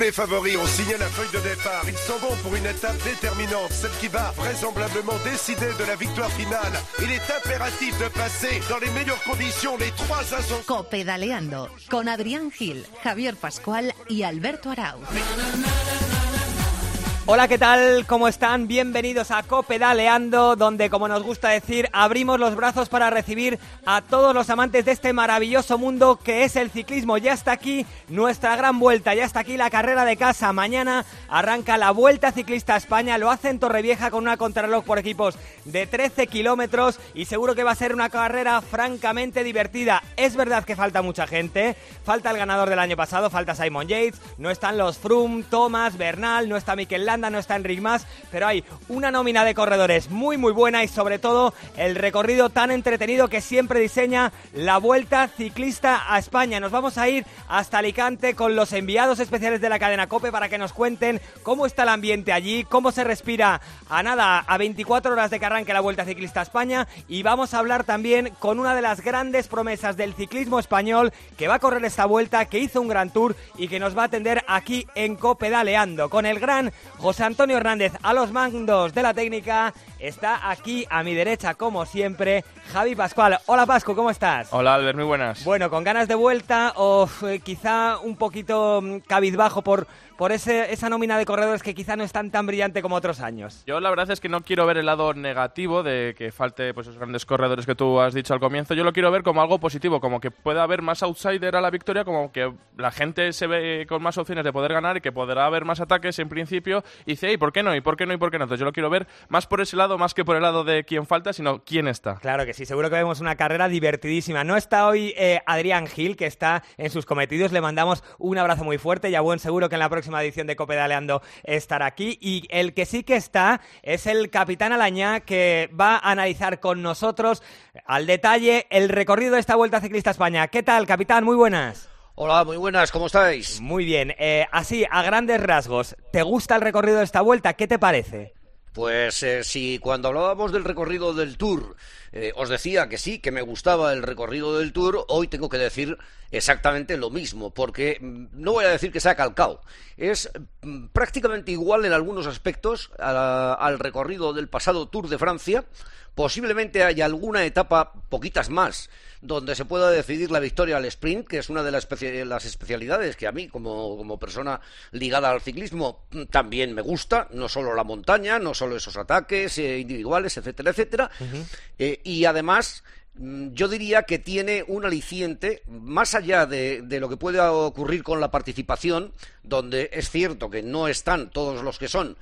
les favoris ont signé la feuille de départ. Ils sont bons pour une étape déterminante, celle qui va vraisemblablement décider de la victoire finale. Il est impératif de passer dans les meilleures conditions les trois ascensions. Copedaleando con Adrián Gil, Javier Pascual y Alberto Arauz. Hola, ¿qué tal? ¿Cómo están? Bienvenidos a Copedaleando, donde, como nos gusta decir, abrimos los brazos para recibir a todos los amantes de este maravilloso mundo que es el ciclismo. Ya está aquí nuestra gran vuelta, ya está aquí la carrera de casa. Mañana arranca la Vuelta Ciclista a España, lo hace en Torrevieja con una contrarreloj por equipos de 13 kilómetros y seguro que va a ser una carrera francamente divertida. Es verdad que falta mucha gente, falta el ganador del año pasado, falta Simon Yates, no están los Froome, Thomas, Bernal, no está Mikel No está Enric Mas, pero hay una nómina de corredores muy muy buena y sobre todo el recorrido tan entretenido que siempre diseña la Vuelta Ciclista a España. Nos vamos a ir hasta Alicante con los enviados especiales de la cadena Cope para que nos cuenten cómo está el ambiente allí, cómo se respira a nada, a 24 horas de que arranque la Vuelta Ciclista a España y vamos a hablar también con una de las grandes promesas del ciclismo español que va a correr esta vuelta, que hizo un gran tour y que nos va a atender aquí en Cope Daleando con el gran José Antonio Hernández a los mandos de la técnica. Está aquí a mi derecha, como siempre, Javi Pascual. Hola Pascu, ¿cómo estás? Hola Albert, muy buenas. Bueno, con ganas de vuelta o eh, quizá un poquito mm, cabizbajo por, por ese, esa nómina de corredores que quizá no es tan, tan brillante como otros años. Yo la verdad es que no quiero ver el lado negativo de que falte pues, esos grandes corredores que tú has dicho al comienzo. Yo lo quiero ver como algo positivo, como que pueda haber más outsider a la victoria, como que la gente se ve con más opciones de poder ganar y que podrá haber más ataques en principio. Y dice, ¿y por qué no? ¿Y por qué no? ¿Y por qué no? Entonces yo lo quiero ver más por ese lado, más que por el lado de quién falta, sino quién está. Claro que sí, seguro que vemos una carrera divertidísima. No está hoy eh, Adrián Gil, que está en sus cometidos. Le mandamos un abrazo muy fuerte y a buen seguro que en la próxima edición de Copedaleando estará aquí. Y el que sí que está es el capitán Alañá, que va a analizar con nosotros al detalle el recorrido de esta Vuelta Ciclista España. ¿Qué tal, capitán? Muy buenas. Hola, muy buenas, ¿cómo estáis? Muy bien. Eh, así, a grandes rasgos, ¿te gusta el recorrido de esta vuelta? ¿Qué te parece? Pues eh, si cuando hablábamos del recorrido del Tour eh, os decía que sí, que me gustaba el recorrido del Tour, hoy tengo que decir exactamente lo mismo, porque mm, no voy a decir que sea calcao, es mm, prácticamente igual en algunos aspectos a- al recorrido del pasado Tour de Francia, posiblemente haya alguna etapa, poquitas más, donde se pueda decidir la victoria al sprint, que es una de las, especia- las especialidades que a mí, como, como persona ligada al ciclismo, mm, también me gusta, no solo la montaña, no solo esos ataques eh, individuales, etcétera, etcétera, Eh, y además mm, yo diría que tiene un aliciente, más allá de, de lo que pueda ocurrir con la participación, donde es cierto que no están todos los que son,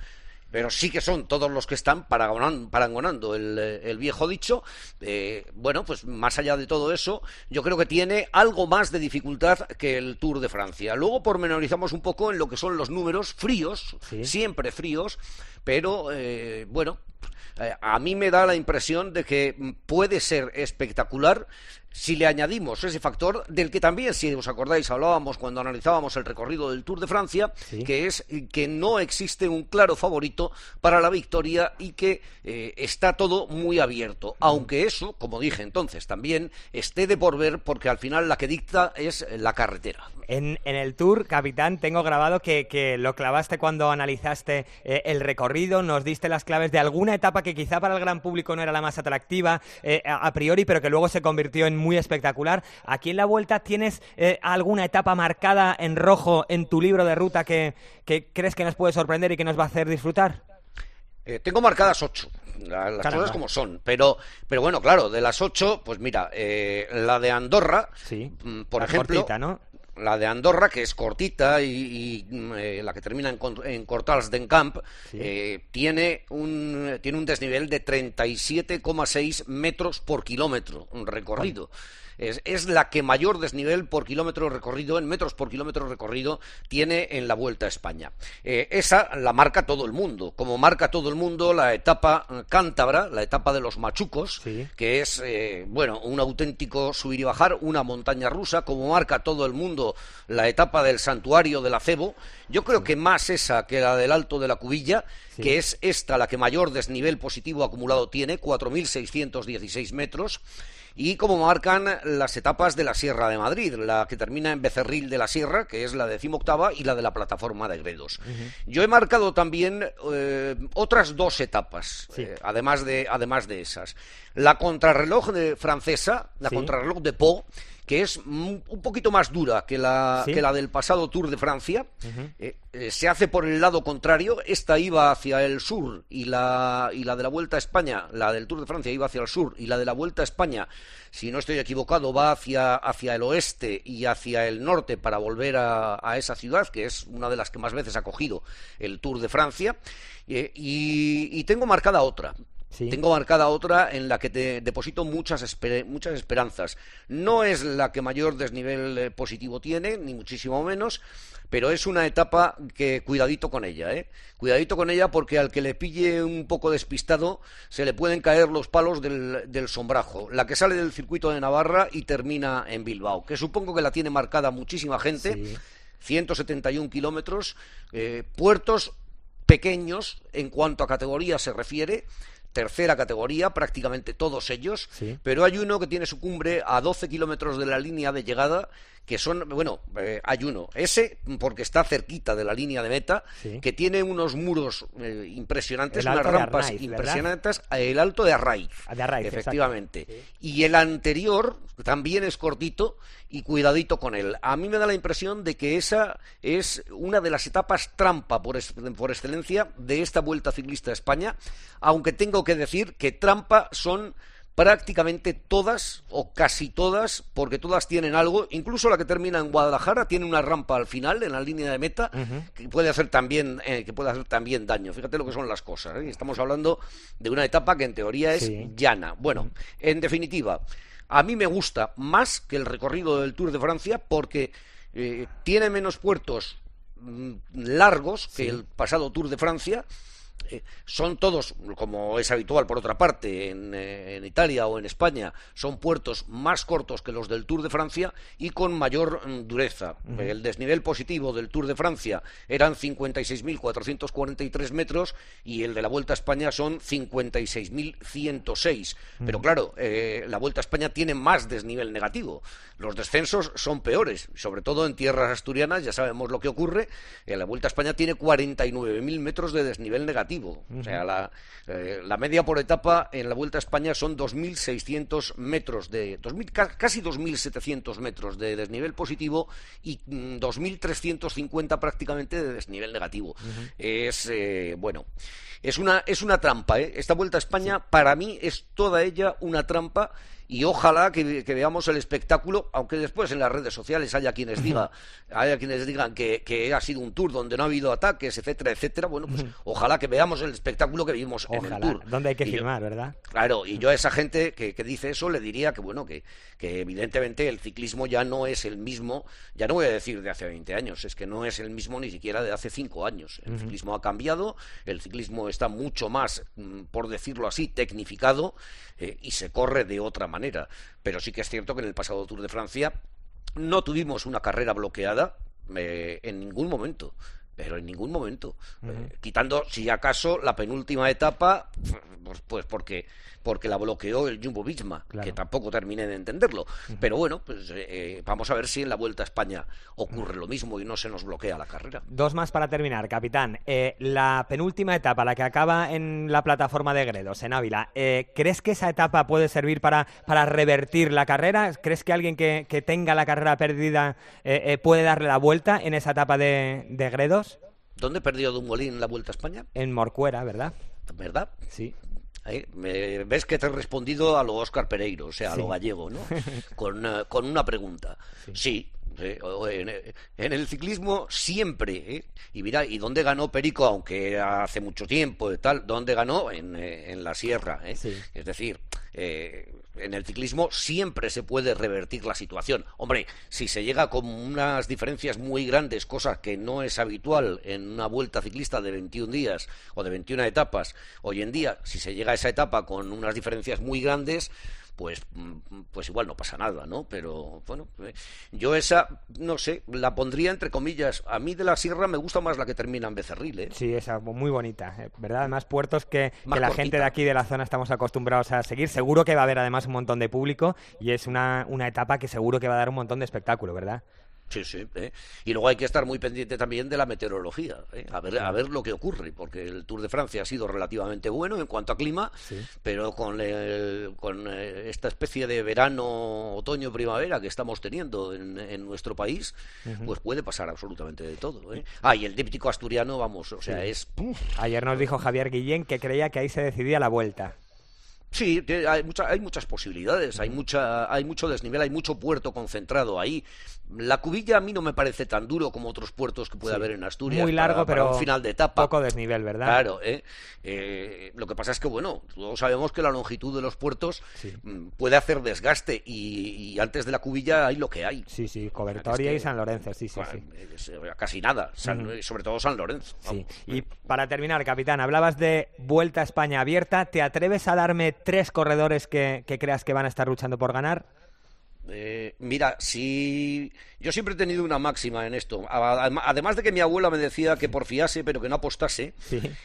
pero sí que son todos los que están parangonando el, el viejo dicho. eh, bueno, pues más allá de todo eso, yo creo que tiene algo más de dificultad que el Tour de Francia. Luego pormenorizamos un poco en lo que son los números fríos, Sí. siempre fríos, pero eh, bueno, eh, a mí me da la impresión de que puede ser espectacular si le añadimos ese factor del que también, si os acordáis, hablábamos cuando analizábamos el recorrido del Tour de Francia, Sí. que es que no existe un claro favorito para la victoria y que eh, está todo muy abierto. Aunque eso, como dije entonces, también esté de por ver porque al final la que dicta es la carretera. En, en el tour, capitán, tengo grabado que, que lo clavaste cuando analizaste eh, el recorrido, nos diste las claves de alguna etapa que quizá para el gran público no era la más atractiva eh, a, a priori, pero que luego se convirtió en muy espectacular. Aquí en la vuelta tienes eh, alguna etapa marcada en rojo en tu libro de ruta que, que crees que nos puede sorprender y que nos va a hacer disfrutar. Eh, tengo marcadas ocho, la- las Caramba. cosas como son, pero, pero bueno, claro, de las ocho, pues mira, eh, la de Andorra, Sí, mm, por la ejemplo, cortita, ¿no? La de Andorra, que es cortita y, y, mm, eh, la que termina en, Cortals d'en Camp, Sí. eh, tiene, un, tiene un desnivel de 37,6 metros por kilómetro recorrido. Es, es la que mayor desnivel por kilómetro recorrido, en metros por kilómetro recorrido, tiene en la Vuelta a España. Eh, esa la marca todo el mundo, como marca todo el mundo la etapa eh, cántabra, la etapa de los machucos, Sí. que es, eh, bueno, un auténtico subir y bajar, una montaña rusa, como marca todo el mundo la etapa del santuario del acebo. Yo creo que más esa que la del Alto de la Cubilla, Sí. que es esta la que mayor desnivel positivo acumulado tiene, 4.616 metros. Y como marcan las etapas de la Sierra de Madrid, la que termina en Becerril de la Sierra, que es la decimoctava, y la de la plataforma de Gredos. Yo he marcado también eh, otras dos etapas, eh, además, de, además de esas. La contrarreloj de francesa, la contrarreloj de Po, que es un poquito más dura que la, que la del pasado Tour de Francia. Eh, eh, se hace por el lado contrario. Esta iba hacia el sur y la, y la de la Vuelta a España, la del Tour de Francia iba hacia el sur y la de la Vuelta a España, si no estoy equivocado, va hacia, hacia el oeste y hacia el norte para volver a, esa ciudad, que es una de las que más veces ha cogido el Tour de Francia. Eh, y tengo marcada otra. Tengo marcada otra en la que te deposito muchas, muchas esperanzas. No es la que mayor desnivel eh, positivo tiene, ni muchísimo menos, pero es una etapa que cuidadito con ella, ¿eh? Cuidadito con ella porque al que le pille un poco despistado se le pueden caer los palos del, sombrajo. La que sale del circuito de Navarra y termina en Bilbao, que supongo que la tiene marcada muchísima gente. 171 kilómetros, eh, puertos pequeños en cuanto a categoría se refiere, tercera categoría, prácticamente todos ellos, pero hay uno que tiene su cumbre a 12 kilómetros de la línea de llegada que son, bueno, eh, hay uno, ese porque está cerquita de la línea de meta, que tiene unos muros eh, impresionantes, unas rampas impresionantes, el alto de Arraiz, de efectivamente. Y el anterior también es cortito y cuidadito con él. A mí me da la impresión de que esa es una de las etapas trampa por, por excelencia de esta Vuelta Ciclista a España, aunque tengo que decir que trampa son prácticamente todas o casi todas, porque todas tienen algo, incluso la que termina en Guadalajara tiene una rampa al final en la línea de meta que puede hacer también eh, que puede hacer también daño. Fíjate lo que son las cosas. ¿eh? Estamos hablando de una etapa que en teoría es llana. Bueno, en definitiva, a mí me gusta más que el recorrido del Tour de Francia porque eh, tiene menos puertos mm, largos que el pasado Tour de Francia eh, son todos, como es habitual por otra parte eh, en, Italia o en España, son puertos más cortos que los del Tour de Francia y con mayor mm, dureza. El desnivel positivo del Tour de Francia eran 56.443 metros y el de la Vuelta a España son 56.106. Pero claro, eh, la Vuelta a España tiene más desnivel negativo. Los descensos son peores, sobre todo en tierras asturianas, ya sabemos lo que ocurre. la Vuelta a España tiene 49.000 metros de desnivel negativo o sea, eh, la, media por etapa en la Vuelta a España son 2.600 metros de... casi 2.700 metros de desnivel positivo y 2.350 mm, prácticamente de desnivel negativo. Es, eh, bueno, es una, es una trampa. ¿eh? Esta Vuelta a España, para mí, es toda ella una trampa y ojalá que, veamos el espectáculo, aunque después en las redes sociales haya quienes diga, haya quienes digan que, ha sido un tour donde no ha habido ataques, etcétera, etcétera. Bueno, pues ojalá que veamos el espectáculo que vimos en el tour. Donde hay que firmar, ¿verdad? Claro, y yo a esa gente que, dice eso le diría que bueno, que, que evidentemente el ciclismo ya no es el mismo, ya no voy a decir de hace 20 años, es que no es el mismo ni siquiera de hace 5 años. El ciclismo ha cambiado, el ciclismo está mucho más, mm, por decirlo así, tecnificado eh, y se corre de otra manera pero sí que es cierto que en el pasado Tour de Francia no tuvimos una carrera bloqueada eh, en ningún momento pero en ningún momento. Eh, quitando, si acaso, la penúltima etapa, pues, pues porque porque la bloqueó el Jumbo Visma, que tampoco terminé de entenderlo. Pero bueno, pues eh, vamos a ver si en la Vuelta a España ocurre lo mismo y no se nos bloquea la carrera. Dos más para terminar, capitán. Eh, la penúltima etapa, la que acaba en la plataforma de Gredos, en Ávila, ¿crees que esa etapa puede servir para, para revertir la carrera? ¿Crees que alguien que, tenga la carrera perdida puede darle la vuelta en esa etapa de, de Gredos? ¿Dónde perdió Dumolín la Vuelta a España? En Morcuera, ¿verdad? ¿Verdad? Sí. me, ves que te he respondido a lo Oscar Pereiro, o sea, a lo gallego, ¿no? con, eh, con, una pregunta. Sí, en, el ciclismo siempre, ¿eh? y mira, ¿y dónde ganó Perico? Aunque hace mucho tiempo y tal, ¿dónde ganó? En, eh, la sierra, ¿eh? Es decir, en el ciclismo siempre se puede revertir la situación. Hombre, si se llega con unas diferencias muy grandes, cosa que no es habitual en una vuelta ciclista de 21 días o de 21 etapas, hoy en día, si se llega a esa etapa con unas diferencias muy grandes, pues, mm, pues igual no pasa nada, ¿no? Pero bueno, eh, yo esa, no sé, la pondría entre comillas. A mí de la sierra me gusta más la que termina en Becerril, ¿eh? Sí, esa muy bonita, eh, ¿verdad? Además, puertos que, la gente de aquí de la zona estamos acostumbrados a seguir. Seguro que va a haber además un montón de público y es una, una etapa que seguro que va a dar un montón de espectáculo, ¿verdad? Sí, sí. ¿eh? Y luego hay que estar muy pendiente también de la meteorología, ¿eh? a, ver, a ver lo que ocurre, porque el Tour de Francia ha sido relativamente bueno en cuanto a clima, pero con, con eh, esta especie de verano, otoño, primavera que estamos teniendo en, nuestro país, pues puede pasar absolutamente de todo. ¿eh? Ah, y el díptico asturiano, vamos, o sea, es... Ayer nos dijo Javier Guillén que creía que ahí se decidía la vuelta. Sí, hay, hay muchas posibilidades, hay, mucha, hay mucho desnivel, hay mucho puerto concentrado ahí. La cubilla a mí no me parece tan duro como otros puertos que puede haber en Asturias. Muy largo, pero un final de etapa. Poco desnivel, ¿verdad? Claro, ¿eh? Eh, lo que pasa es que, bueno, todos sabemos que la longitud de los puertos mm, puede hacer desgaste y, antes de la cubilla hay lo que hay. Sí, sí, Cobertoria y San Lorenzo, sí, sí, sí. Eh, casi nada, sobre todo San Lorenzo. Sí. Y para terminar, capitán, hablabas de Vuelta a España abierta. ¿Te atreves a darme tres corredores que, creas que van a estar luchando por ganar? Eh, mira, si yo siempre he tenido una máxima en esto, además de que mi abuela me decía que porfiase pero que no apostase,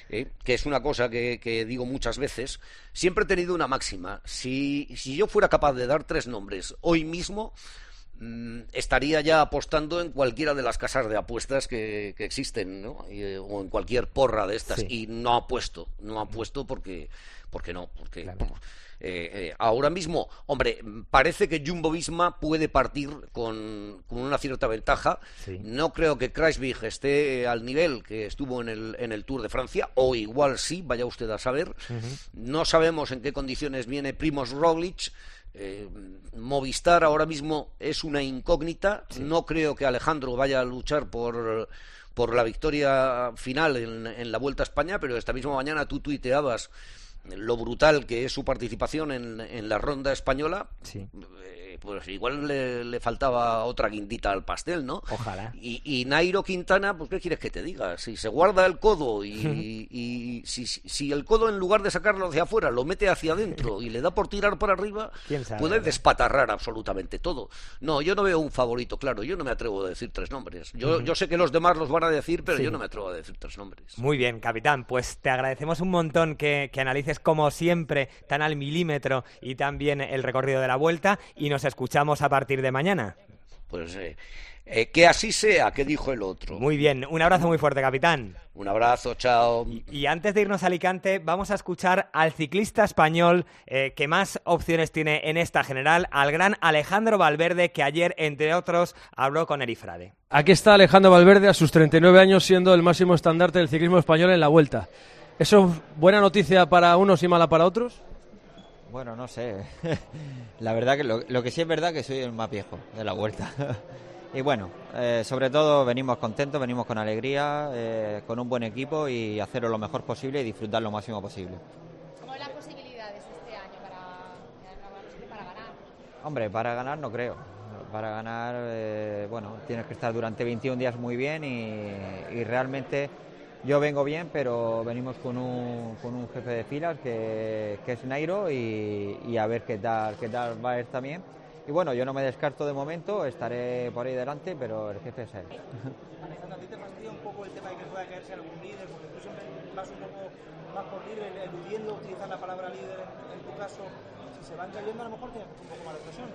eh, que es una cosa que, digo muchas veces, siempre he tenido una máxima. Si, si yo fuera capaz de dar tres nombres hoy mismo, estaría ya apostando en cualquiera de las casas de apuestas que, existen, ¿no? Eh, o en cualquier porra de estas. Y no apuesto, no apuesto porque porque no, porque eh, eh, ahora mismo, hombre, parece que Jumbo Visma puede partir con, una cierta ventaja. No creo que Kreisbig esté al nivel que estuvo en el, en el Tour de Francia, o igual sí, vaya usted a saber. No sabemos en qué condiciones viene Primoz Roglic. Eh, Movistar ahora mismo es una incógnita. No creo que Alejandro vaya a luchar por por la victoria final en, en la Vuelta a España, pero esta misma mañana tú tuiteabas lo brutal que es su participación en, en la ronda española, sí. Eh, pues igual le, faltaba otra guindita al pastel, ¿no? Ojalá. Y, Nairo Quintana, pues ¿qué quieres que te diga? Si se guarda el codo y, si, el codo en lugar de sacarlo hacia afuera lo mete hacia adentro y le da por tirar por arriba, puede despatarrar absolutamente todo. No, yo no veo un favorito, claro, yo no me atrevo a decir tres nombres. Yo, yo sé que los demás los van a decir, pero yo no me atrevo a decir tres nombres. Muy bien, capitán, pues te agradecemos un montón que, que analices como siempre, tan al milímetro y también el recorrido de la vuelta y nos escuchamos a partir de mañana. Pues eh, eh, que así sea, que dijo el otro. Muy bien, un abrazo muy fuerte, capitán. Un abrazo, chao. Y, antes de irnos a Alicante, vamos a escuchar al ciclista español eh, que más opciones tiene en esta general, al gran Alejandro Valverde, que ayer, entre otros, habló con Erifrade. Aquí está Alejandro Valverde a sus 39 años, siendo el máximo estandarte del ciclismo español en la vuelta. ¿Eso es buena noticia para unos y mala para otros? Bueno, no sé. la verdad que lo, que sí es verdad que soy el más viejo de la vuelta. y bueno, eh, sobre todo venimos contentos, venimos con alegría, eh, con un buen equipo y hacerlo lo mejor posible y disfrutar lo máximo posible. ¿Cómo las posibilidades este año para, para ganar? Hombre, para ganar no creo. Para ganar, eh, bueno, tienes que estar durante 21 días muy bien y realmente yo vengo bien, pero venimos con un, con un jefe de filas que, es Nairo y, a ver qué tal, qué tal va a ir también. Y bueno, yo no me descarto de momento, estaré por ahí delante, pero el jefe es él. Alejandro, ¿a ti te fastidia un poco el tema de que pueda caerse algún líder? Porque tú siempre vas un poco más por libre, eludiendo utilizar la palabra líder en, tu caso. Se a lo mejor un poco más de presión.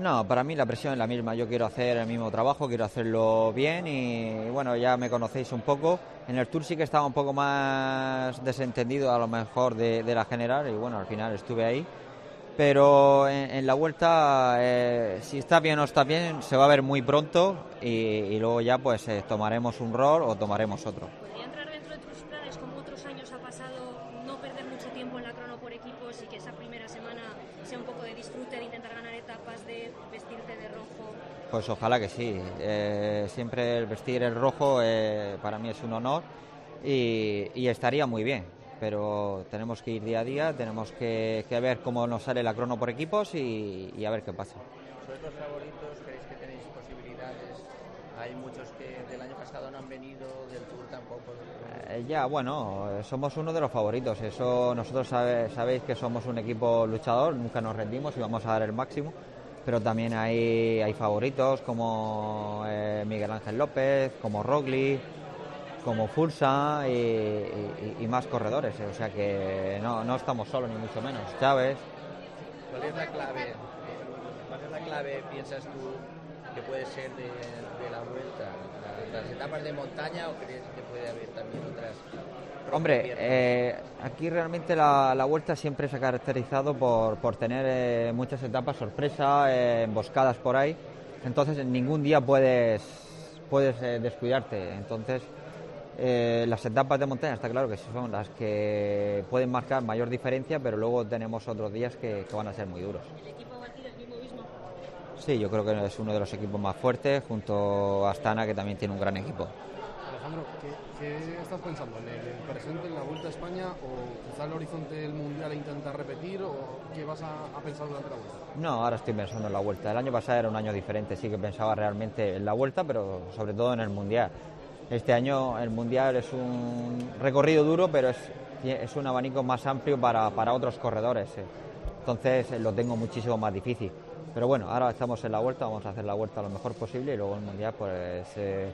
No, para mí la presión es la misma. Yo quiero hacer el mismo trabajo, quiero hacerlo bien y bueno, ya me conocéis un poco. En el Tour sí que estaba un poco más desentendido a lo mejor de, la general y bueno, al final estuve ahí. Pero en, la vuelta, eh, si está bien o está bien, se va a ver muy pronto y, luego ya pues eh, tomaremos un rol o tomaremos otro. ¿Podría entrar dentro de tus planes, como otros años ha pasado, no perder mucho tiempo en la crono por equipos y que esa primera semana sea un poco de disfrute, de intentar ganar etapas, de vestirte de rojo? Pues ojalá que sí. Eh, siempre el vestir el rojo eh, para mí es un honor y, estaría muy bien. Pero tenemos que ir día a día, tenemos que, ver cómo nos sale la crono por equipos y, a ver qué pasa. ¿Sobre favoritos creéis que tenéis posibilidades? Hay muchos que del año pasado no han venido del Tour tampoco. Eh, ya, bueno, eh, somos uno de los favoritos. Eso nosotros sabe- sabéis que somos un equipo luchador, nunca nos rendimos y vamos a dar el máximo. Pero también hay, hay favoritos como eh, Miguel Ángel López, como Rogli, como Fulsa y, más corredores. O sea que no, no estamos solos, ni mucho menos. Chávez. ¿Cuál es la clave? eh, ¿Cuál es la clave, piensas tú, que puede ser de, de la vuelta? ¿La- ¿Las etapas de montaña o crees que puede haber también otras? Hombre, eh, aquí realmente la, la vuelta siempre se ha caracterizado por, por tener eh, muchas etapas sorpresa, eh, emboscadas por ahí. Entonces, en ningún día puedes, puedes eh, descuidarte. Entonces, eh, las etapas de montaña está claro que son las que pueden marcar mayor diferencia, pero luego tenemos otros días que, que van a ser muy duros. El equipo va a el mismo mismo. Sí, yo creo que es uno de los equipos más fuertes, junto a Astana, que también tiene un gran equipo. Alejandro, ¿qué, qué estás pensando? ¿En el presente, en la Vuelta a España o quizá el horizonte del Mundial e intentar repetir o qué vas a, a pensar durante la Vuelta? No, ahora estoy pensando en la vuelta. El año pasado era un año diferente, sí que pensaba realmente en la vuelta, pero sobre todo en el mundial. Este año el mundial es un recorrido duro, pero es, es un abanico más amplio para, para otros corredores. eh. Entonces eh, lo tengo muchísimo más difícil. Pero bueno, ahora estamos en la vuelta, vamos a hacer la vuelta lo mejor posible y luego el mundial pues eh,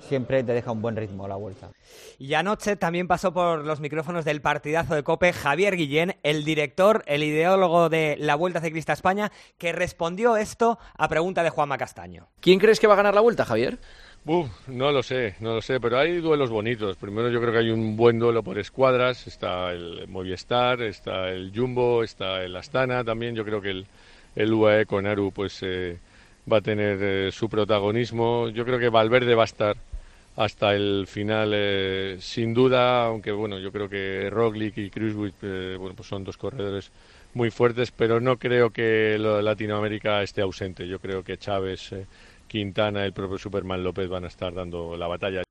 siempre te deja un buen ritmo la vuelta. Y anoche también pasó por los micrófonos del partidazo de Cope Javier Guillén, el director, el ideólogo de la Vuelta Ciclista a España, que respondió esto a pregunta de Juanma Castaño. ¿Quién crees que va a ganar la vuelta, Javier? Uf, no lo sé, no lo sé, pero hay duelos bonitos. Primero yo creo que hay un buen duelo por escuadras. Está el Movistar, está el Jumbo, está el Astana también. Yo creo que el, el UAE con Aru pues eh, va a tener eh, su protagonismo. Yo creo que Valverde va a estar hasta el final eh, sin duda, aunque bueno, yo creo que Roglic y Cruzwitz eh, bueno, pues son dos corredores muy fuertes, pero no creo que lo- Latinoamérica esté ausente. Yo creo que Chávez, eh, Quintana, el propio Superman López van a estar dando la batalla.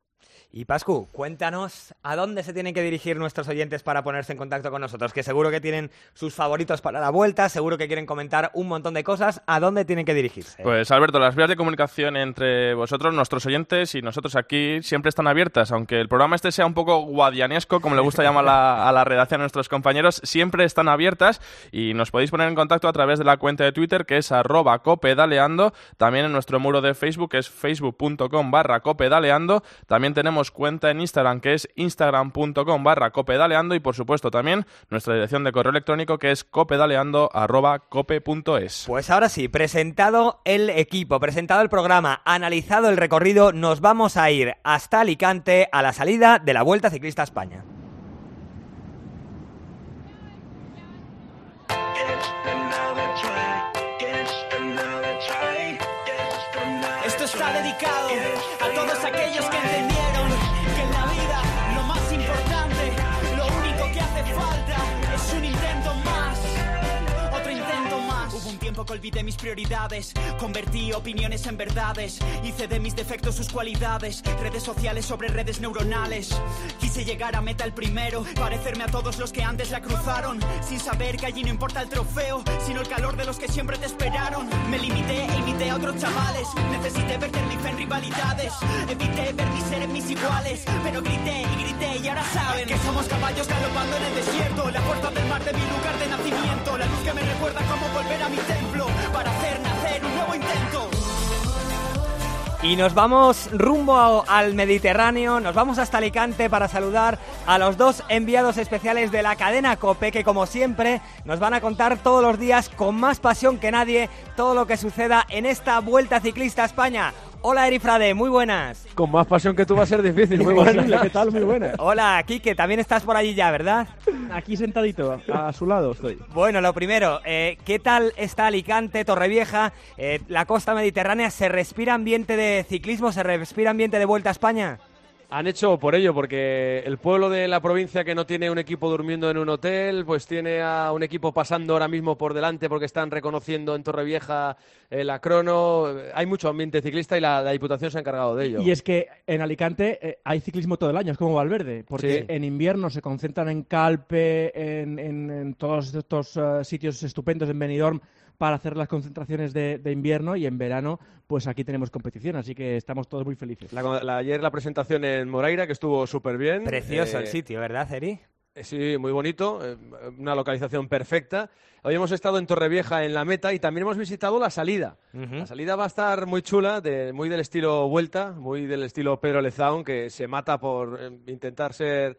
Y Pascu, cuéntanos a dónde se tienen que dirigir nuestros oyentes para ponerse en contacto con nosotros, que seguro que tienen sus favoritos para la vuelta, seguro que quieren comentar un montón de cosas, ¿a dónde tienen que dirigirse? Pues Alberto, las vías de comunicación entre vosotros, nuestros oyentes y nosotros aquí siempre están abiertas, aunque el programa este sea un poco guadianesco, como le gusta llamar la- a la redacción a nuestros compañeros, siempre están abiertas y nos podéis poner en contacto a través de la cuenta de Twitter que es arroba copedaleando, también en nuestro muro de Facebook que es facebook.com barra copedaleando, también tenemos cuenta en Instagram que es instagram.com barra copedaleando y por supuesto también nuestra dirección de correo electrónico que es copedaleando arroba cope.es. Pues ahora sí, presentado el equipo, presentado el programa, analizado el recorrido, nos vamos a ir hasta Alicante a la salida de la Vuelta Ciclista a España. Que olvidé mis prioridades, convertí opiniones en verdades, hice de mis defectos sus cualidades, redes sociales sobre redes neuronales. Quise llegar a meta el primero, parecerme a todos los que antes la cruzaron, sin saber que allí no importa el trofeo, sino el calor de los que siempre te esperaron. Me limité e imité a otros chavales, necesité perder mi fe en rivalidades, evité ver mi ser en mis iguales, pero grité y grité y ahora saben que somos caballos galopando en el desierto, la puerta del mar de mi lugar de nacimiento, la luz que me recuerda cómo volver a mi templo para hacer nacer un nuevo intento. Y nos vamos rumbo al Mediterráneo, nos vamos hasta Alicante para saludar a los dos enviados especiales de la cadena Cope que como siempre nos van a contar todos los días con más pasión que nadie todo lo que suceda en esta Vuelta Ciclista a España. Hola Eri Frade, muy buenas. Con más pasión que tú va a ser difícil. Muy buenas. ¿qué tal? Muy buenas. Hola Quique, también estás por allí ya, ¿verdad? Aquí sentadito, a su lado estoy. Bueno, lo primero, eh, ¿qué tal está Alicante, Torrevieja, eh, la costa mediterránea? ¿Se respira ambiente de ciclismo? ¿Se respira ambiente de Vuelta a España? Han hecho por ello, porque el pueblo de la provincia que no tiene un equipo durmiendo en un hotel, pues tiene a un equipo pasando ahora mismo por delante porque están reconociendo en Torrevieja eh, la crono. Hay mucho ambiente ciclista y la, la Diputación se ha encargado de ello. Y es que en Alicante eh, hay ciclismo todo el año, es como Valverde, porque Sí. en invierno se concentran en Calpe, en, en- en todos estos eh, sitios estupendos, en Benidorm, para hacer las concentraciones de, de invierno y en verano pues aquí tenemos competición, así que estamos todos muy felices. La- la- ayer la presentación en Moreira, que estuvo súper bien. Precioso Eh, el sitio, ¿verdad, Eri? Eh, Sí, muy bonito, eh, una localización perfecta. Hoy hemos estado en Torrevieja en la meta y también hemos visitado la salida. La salida va a estar muy chula, de, muy del estilo Vuelta, muy del estilo Pedro Lezaun, que se mata por eh, intentar ser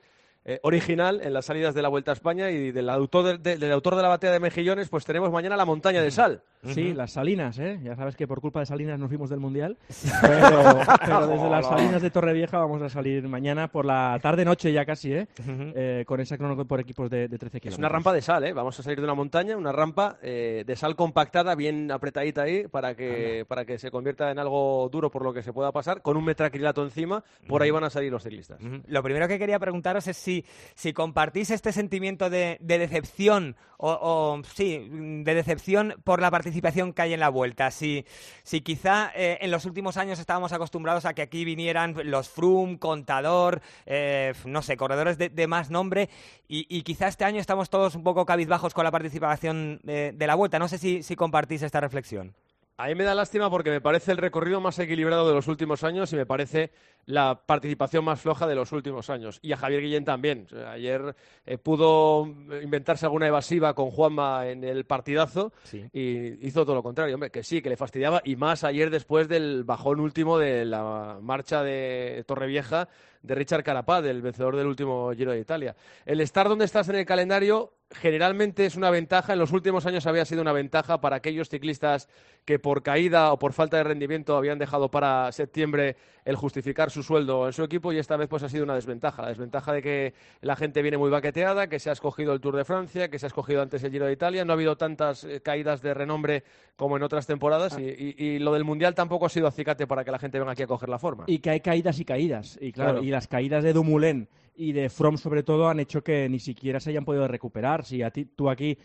eh, original en las salidas de la Vuelta a España y del autor de, del autor de la batea de Mejillones, pues tenemos mañana la montaña de sal. Sí, las Salinas, ¿eh? Ya sabes que por culpa de Salinas nos fuimos del Mundial, pero, pero desde las Salinas de Torrevieja vamos a salir mañana por la tarde-noche ya casi, ¿eh? Eh, con esa crono por equipos de, de 13 kilómetros. Es una rampa de sal, ¿eh? Vamos a salir de una montaña, una rampa eh, de sal compactada, bien apretadita ahí, para que, para que se convierta en algo duro por lo que se pueda pasar, con un metracrilato encima, por ahí van a salir los ciclistas. Lo primero que quería preguntaros es si, si compartís este sentimiento de, de decepción o, o, sí, de decepción por la participación que hay en la vuelta. Si, si quizá eh, en los últimos años estábamos acostumbrados a que aquí vinieran los Froome, Contador, eh, no sé, corredores de, más nombre y, quizá este año estamos todos un poco cabizbajos con la participación eh, de la vuelta. No sé si compartís esta reflexión. A mí me da lástima porque me parece el recorrido más equilibrado de los últimos años y me parece la participación más floja de los últimos años. Y a Javier Guillén también. Ayer eh, pudo inventarse alguna evasiva con Juanma en el partidazo y hizo todo lo contrario. Hombre, que sí, que le fastidiaba y más ayer después del bajón último de la marcha de Torrevieja de Richard Carapaz, el vencedor del último Giro de Italia. El estar donde estás en el calendario generalmente es una ventaja, en los últimos años había sido una ventaja para aquellos ciclistas que por caída o por falta de rendimiento habían dejado para septiembre el justificar su sueldo en su equipo y esta vez pues ha sido una desventaja, la desventaja de que la gente viene muy baqueteada, que se ha escogido el Tour de Francia, que se ha escogido antes el Giro de Italia, no ha habido tantas eh, caídas de renombre como en otras temporadas y, y- y lo del Mundial tampoco ha sido acicate para que la gente venga aquí a coger la forma. Y que hay caídas y caídas. Y claro, Claro. y las caídas de Dumoulin y de From sobre todo han hecho que ni siquiera se hayan podido recuperar. Si a ti, tú aquí,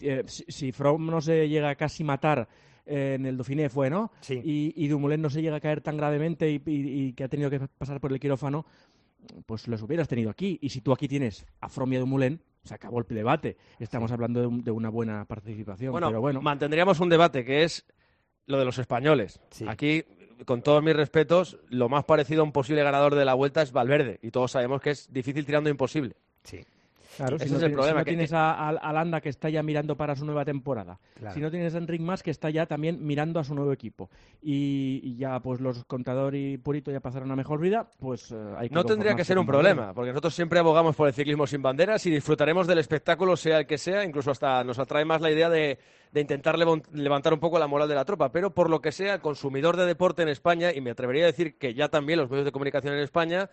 eh, si, si From no se llega a casi matar eh, en el Dauphiné fue, ¿no? Sí. Y, y Dumoulin no se llega a caer tan gravemente y, y- y que ha tenido que pasar por el quirófano, pues los hubieras tenido aquí. Y si tú aquí tienes a From y a Dumoulin, se acabó el debate. Estamos hablando de, un- de una buena participación. Bueno, pero bueno. mantendríamos un debate que es lo de los españoles. Aquí, con todos mis respetos, lo más parecido a un posible ganador de la vuelta es Valverde. Y todos sabemos que es difícil tirando imposible. Sí. Claro, Ese si no, es el tienes- problema. si no que- tienes a, a- a Landa que está ya mirando para su nueva temporada. Claro. Si no tienes a Enric Mas que está ya también mirando a su nuevo equipo. Y, y ya pues los Contador y Purito ya pasaron a mejor vida, pues eh, hay que No tendría que ser un problema, porque nosotros siempre abogamos por el ciclismo sin banderas y disfrutaremos del espectáculo, sea el que sea, incluso hasta nos atrae más la idea de, de intentar levantar un poco la moral de la tropa. Pero por lo que sea, el consumidor de deporte en España, y me atrevería a decir que ya también los medios de comunicación en España,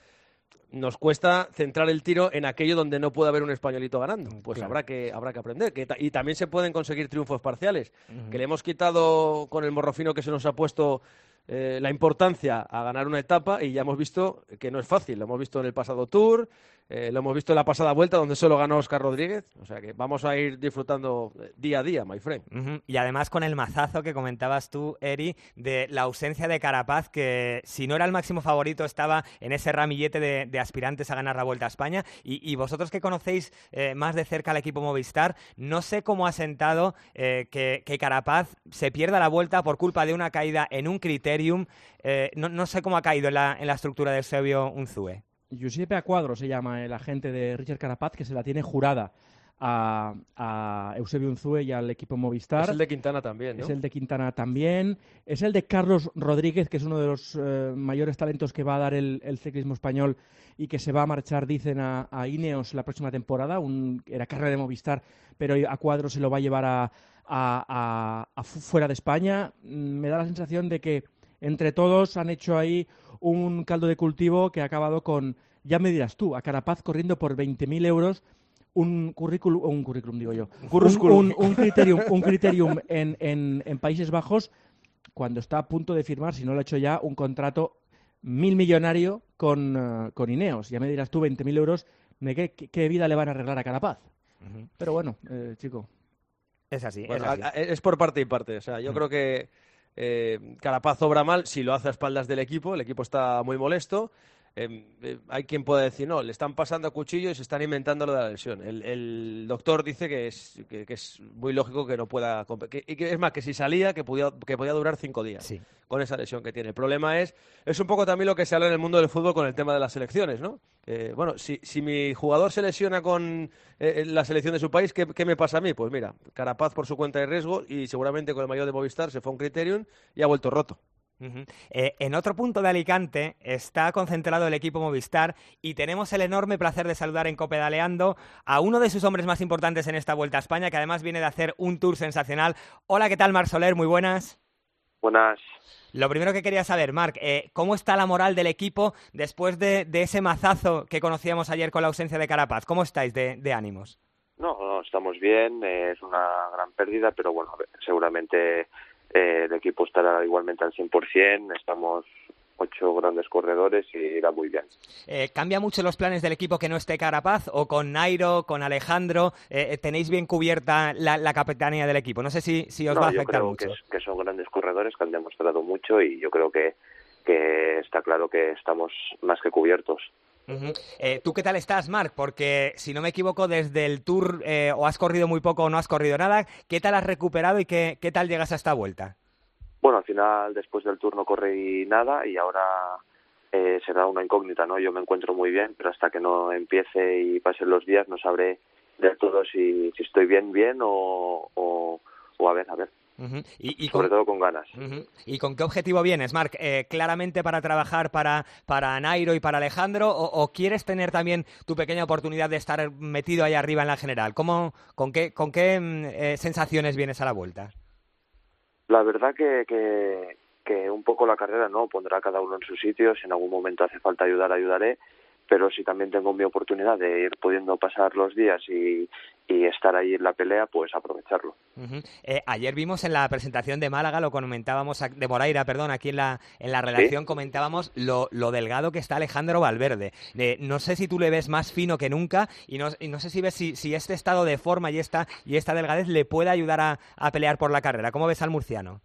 nos cuesta centrar el tiro en aquello donde no puede haber un españolito ganando. Pues Claro. habrá que habrá que aprender. Que ta- y también se pueden conseguir triunfos parciales. Que le hemos quitado con el morrofino que se nos ha puesto eh, la importancia a ganar una etapa y ya hemos visto que no es fácil. Lo hemos visto en el pasado Tour, eh, lo hemos visto en la pasada vuelta donde solo ganó Oscar Rodríguez. O sea que vamos a ir disfrutando eh, día a día, my friend. Y además con el mazazo que comentabas tú, Eri, de la ausencia de Carapaz, que si no era el máximo favorito, estaba en ese ramillete de, aspirantes a ganar la Vuelta a España. Y, vosotros que conocéis eh, más de cerca al equipo Movistar, no sé cómo ha sentado eh, que, que Carapaz se pierda la Vuelta por culpa de una caída en un criterium. No, no sé cómo ha caído en la, en la estructura de Eusebio Unzue. Giuseppe Acuadro se llama el agente de Richard Carapaz, que se la tiene jurada a, a Eusebio Unzue y al equipo Movistar. Es el de Quintana también, ¿no? Es el de Quintana también. Es el de Carlos Rodríguez, que es uno de los eh, mayores talentos que va a dar el, el ciclismo español y que se va a marchar, dicen, a, a Ineos la próxima temporada. Un, era carrera de Movistar, pero a Cuadro se lo va a llevar a, a- a- a fu- fuera de España. Mm, Me da la sensación de que entre todos han hecho ahí un caldo de cultivo que ha acabado con, ya me dirás tú, a Carapaz corriendo por 20.000 euros un currículum, un currículum digo yo, un, currículum. un- un criterium, un criterium en, en- en Países Bajos cuando está a punto de firmar, si no lo ha hecho ya, un contrato mil millonario con, eh, con Ineos. Ya me dirás tú, 20.000 euros, ¿de qué, vida le van a arreglar a Carapaz? Pero bueno, eh, chico. Es así, Bueno, es así. a- a- es por parte y parte. O sea, yo Mm. creo que eh, Carapaz obra mal si lo hace a espaldas del equipo. El equipo está muy molesto. Em, eh, hay quien pueda decir, no, le están pasando a cuchillo y se están inventando lo de la lesión. El, el doctor dice que es, que, que es muy lógico que no pueda... que- y que es más, que si salía, que podía, que podía durar cinco días con esa lesión que tiene. El problema es, es un poco también lo que se habla en el mundo del fútbol con el tema de las selecciones, ¿no? Eh, bueno, si, si mi jugador se lesiona con eh, la selección de su país, ¿qué, qué me pasa a mí? Pues mira, Carapaz por su cuenta de riesgo y seguramente con el mayor de Movistar se fue a un Criterium y ha vuelto roto. Eh, en otro punto de Alicante está concentrado el equipo Movistar y tenemos el enorme placer de saludar en Copedaleando a uno de sus hombres más importantes en esta Vuelta a España, que además viene de hacer un tour sensacional. Hola, ¿qué tal, Marc Soler? Muy buenas. Buenas. Lo primero que quería saber, Marc, eh, ¿cómo está la moral del equipo después de, de ese mazazo que conocíamos ayer con la ausencia de Carapaz? ¿Cómo estáis de, de ánimos? No, no, estamos bien, eh, es una gran pérdida, pero bueno, seguramente eh, el equipo estará igualmente al 100%, estamos ocho grandes corredores y irá muy bien. Eh, ¿Cambia mucho los planes del equipo que no esté Carapaz? ¿O con Nairo, con Alejandro? eh, ¿Tenéis bien cubierta la, la capitanía del equipo? No sé si, si os No, va a yo afectar creo mucho. que, que son grandes corredores que han demostrado mucho y yo creo que, que está claro que estamos más que cubiertos. Ujú. Eh, ¿Tú qué tal estás, Marc? Porque, si no me equivoco, desde el Tour eh, o has corrido muy poco o no has corrido nada. ¿Qué tal has recuperado y qué, qué tal llegas a esta vuelta? Bueno, al final después del turno corrí nada y ahora eh, será una incógnita, ¿no? Yo me encuentro muy bien, pero hasta que no empiece y pasen los días no sabré del todo si, si estoy bien, bien o, o a ver, a ver. Y, y Sobre con, todo con ganas. ¿Y con qué objetivo vienes, Marc? Eh, ¿Claramente para trabajar para, para Nairo y para Alejandro? O, o quieres tener también tu pequeña oportunidad de estar metido ahí arriba en la general? ¿Cómo, ¿Con qué, con qué mm, eh, sensaciones vienes a la vuelta? La verdad que, que, que un poco la carrera no pondrá a cada uno en su sitio. Si en algún momento hace falta ayudar, ayudaré. Pero si también tengo mi oportunidad de ir pudiendo pasar los días y, y estar ahí en la pelea, pues aprovecharlo. Eh, ayer vimos en la presentación de Málaga, lo comentábamos, de Moraira, perdón, aquí en la, en la redacción comentábamos lo, lo delgado que está Alejandro Valverde. Eh, no sé si tú le ves más fino que nunca y no, y no sé si ves si, si este estado de forma y esta, y esta delgadez le puede ayudar a, a pelear por la carrera. ¿Cómo ves al murciano?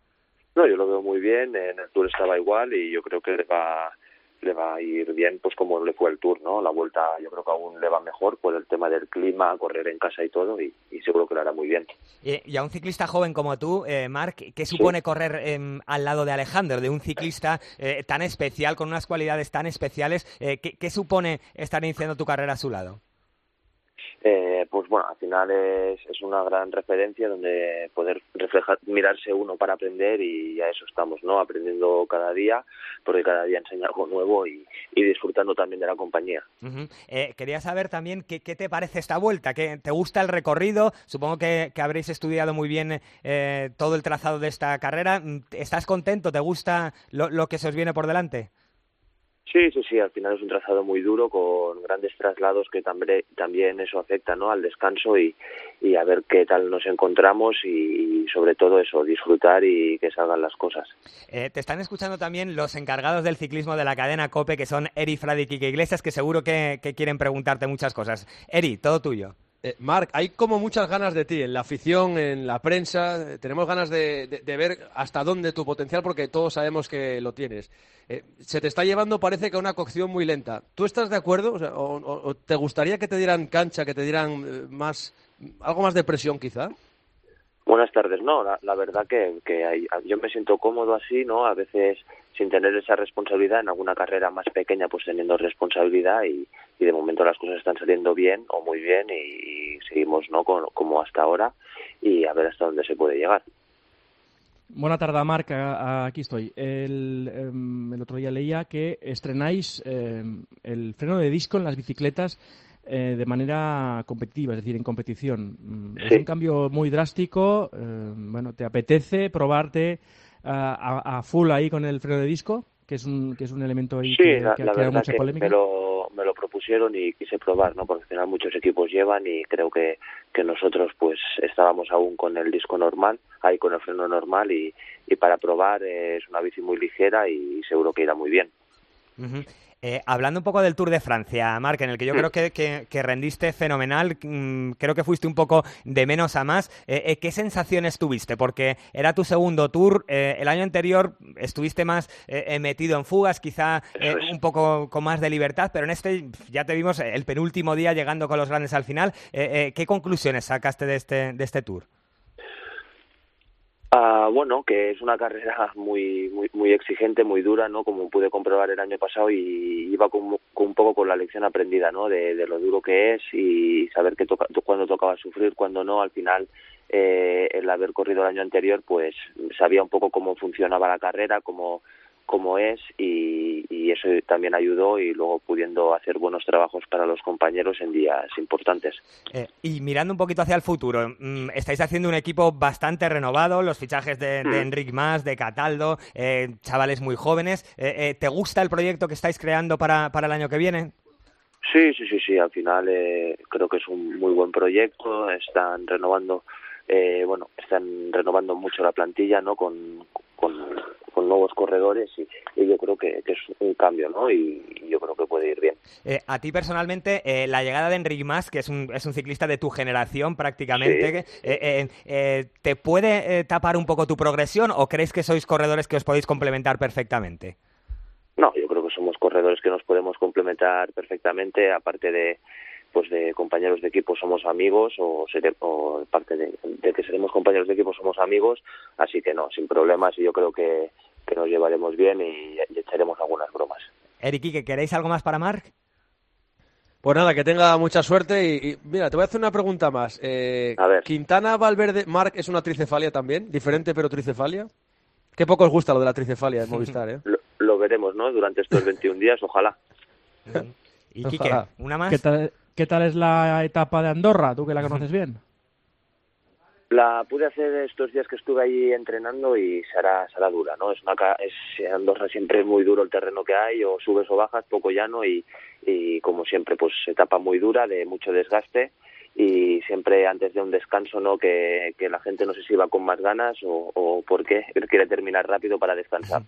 No, yo lo veo muy bien. En el Tour estaba igual y yo creo que va le va a ir bien, pues como le fue el Tour, ¿no? La vuelta yo creo que aún le va mejor por el tema del clima, correr en casa y todo, y, y seguro que lo hará muy bien. Eh, y a un ciclista joven como tú, eh, Marc, ¿qué supone correr em, al lado de Alejandro, de un ciclista eh, tan especial, con unas cualidades tan especiales? Eh, ¿qué, qué supone estar iniciando tu carrera a su lado? Eh, pues bueno, al final es, es una gran referencia donde poder reflejar, mirarse uno para aprender y a eso estamos, ¿no? Aprendiendo cada día, porque cada día enseña algo nuevo y, disfrutando también de la compañía. Eh, quería saber también qué, qué te parece esta vuelta, ¿Qué, ¿te gusta el recorrido? Supongo que, habréis estudiado muy bien eh, todo el trazado de esta carrera. ¿Estás contento? ¿Te gusta lo, lo que se os viene por delante? Sí, sí, sí, al final es un trazado muy duro con grandes traslados que también, eso afecta ¿no? al descanso y, a ver qué tal nos encontramos y, sobre todo eso, disfrutar y que salgan las cosas. Eh, te están escuchando también los encargados del ciclismo de la cadena COPE, que son Eri, Frade y Iglesias, que seguro que quieren preguntarte muchas cosas. Eri, todo tuyo. Eh, Marc, hay como muchas ganas de ti en la afición, en la prensa. Tenemos ganas de, ver hasta dónde tu potencial, porque todos sabemos que lo tienes. Eh, se te está llevando, parece que a una cocción muy lenta. ¿Tú estás de acuerdo? O, sea, o te gustaría que te dieran cancha, que te dieran eh, más, algo más de presión, quizá? Buenas tardes, no, la, verdad que, que hay- yo me siento cómodo así, ¿no? A veces sin tener esa responsabilidad, en alguna carrera más pequeña pues teniendo responsabilidad y, y de momento las cosas están saliendo bien o muy bien y, seguimos, ¿no? Con- como hasta ahora y a ver hasta dónde se puede llegar. Buena tarde, Marc. A- a- Aquí estoy. El, em, el otro día leía que estrenáis em, el freno de disco en las bicicletas eh, de manera competitiva, es decir, en competición. Mm, Es un cambio muy drástico. em, bueno, ¿te apetece probarte a, a- a full ahí con el freno de disco? Que es un, que es un elemento ahí Sí, que, la, que ha creado mucha que polémica. me lo, me lo propusieron y quise probar, ¿no? Porque al final muchos equipos llevan y creo que, que nosotros pues estábamos aún con el disco normal, ahí con el freno normal y, y para probar eh, es una bici muy ligera y seguro que irá muy bien. Ujú. Eh, hablando un poco del Tour de Francia, Marc, en el que yo creo que, que- que rendiste fenomenal, mm, creo que fuiste un poco de menos a más. Eh, eh, ¿Qué sensaciones tuviste? Porque era tu segundo Tour, el año anterior estuviste más metido en fugas, quizá un poco con más de libertad, pero en este ya te vimos el penúltimo día llegando con los grandes al final. ¿Qué conclusiones sacaste de este, de este Tour? Ah, bueno, que es una carrera muy, muy, muy exigente, muy dura, ¿no? Como pude comprobar el año pasado y iba con, un poco con la lección aprendida, ¿no? De, de lo duro que es y saber que toca, cuándo tocaba sufrir, cuándo no. Al final, eh, el haber corrido el año anterior, pues sabía un poco cómo funcionaba la carrera, cómo, cómo es y, y eso también ayudó y luego pudiendo hacer buenos trabajos para los compañeros en días importantes. Eh, y mirando un poquito hacia el futuro, mm, estáis haciendo un equipo bastante renovado, los fichajes de, de Mm. Enric Mas, de Cataldo, eh, chavales muy jóvenes. Eh, eh, ¿Te gusta el proyecto que estáis creando para, para el año que viene? Sí, sí, sí, sí. Al final eh, creo que es un muy buen proyecto. Están renovando, eh, bueno, están renovando mucho la plantilla, ¿no? Con, con, con nuevos corredores y, y yo creo que, que es un cambio, ¿no? Y, y yo creo que puede ir bien. Eh, a ti personalmente, eh, la llegada de Enric Mas, que es un, es un ciclista de tu generación prácticamente, eh, eh, eh, ¿te puede tapar un poco tu progresión o crees que sois corredores que os podéis complementar perfectamente? No, yo creo que somos corredores que nos podemos complementar perfectamente, aparte de pues de compañeros de equipo somos amigos o, sere- o parte de, de que seremos compañeros de equipo somos amigos, así que no, sin problemas y yo creo que, que nos llevaremos bien y, y echaremos algunas bromas. Eric, ¿que ¿queréis algo más para Marc? Pues nada, que tenga mucha suerte y, y, mira, te voy a hacer una pregunta más. Eh, A ver. Quintana Valverde, Marc es una tricefalia también, diferente pero tricefalia. Qué poco os gusta lo de la tricefalia en Movistar, ¿eh? Lo, lo veremos, ¿no? Durante estos 21 días, ojalá. Y Quique, Quique, ¿una más? ¿Qué tal, ¿Qué tal es la etapa de Andorra? Tú que la conoces bien. La pude hacer estos días que estuve ahí entrenando y será, será dura, ¿no? Es una es Andorra siempre es muy duro el terreno que hay, o subes o bajas, poco llano y, y como siempre, pues etapa muy dura, de mucho desgaste y siempre antes de un descanso, ¿no? Que, que la gente no sé si va con más ganas o, o por qué quiere terminar rápido para descansar.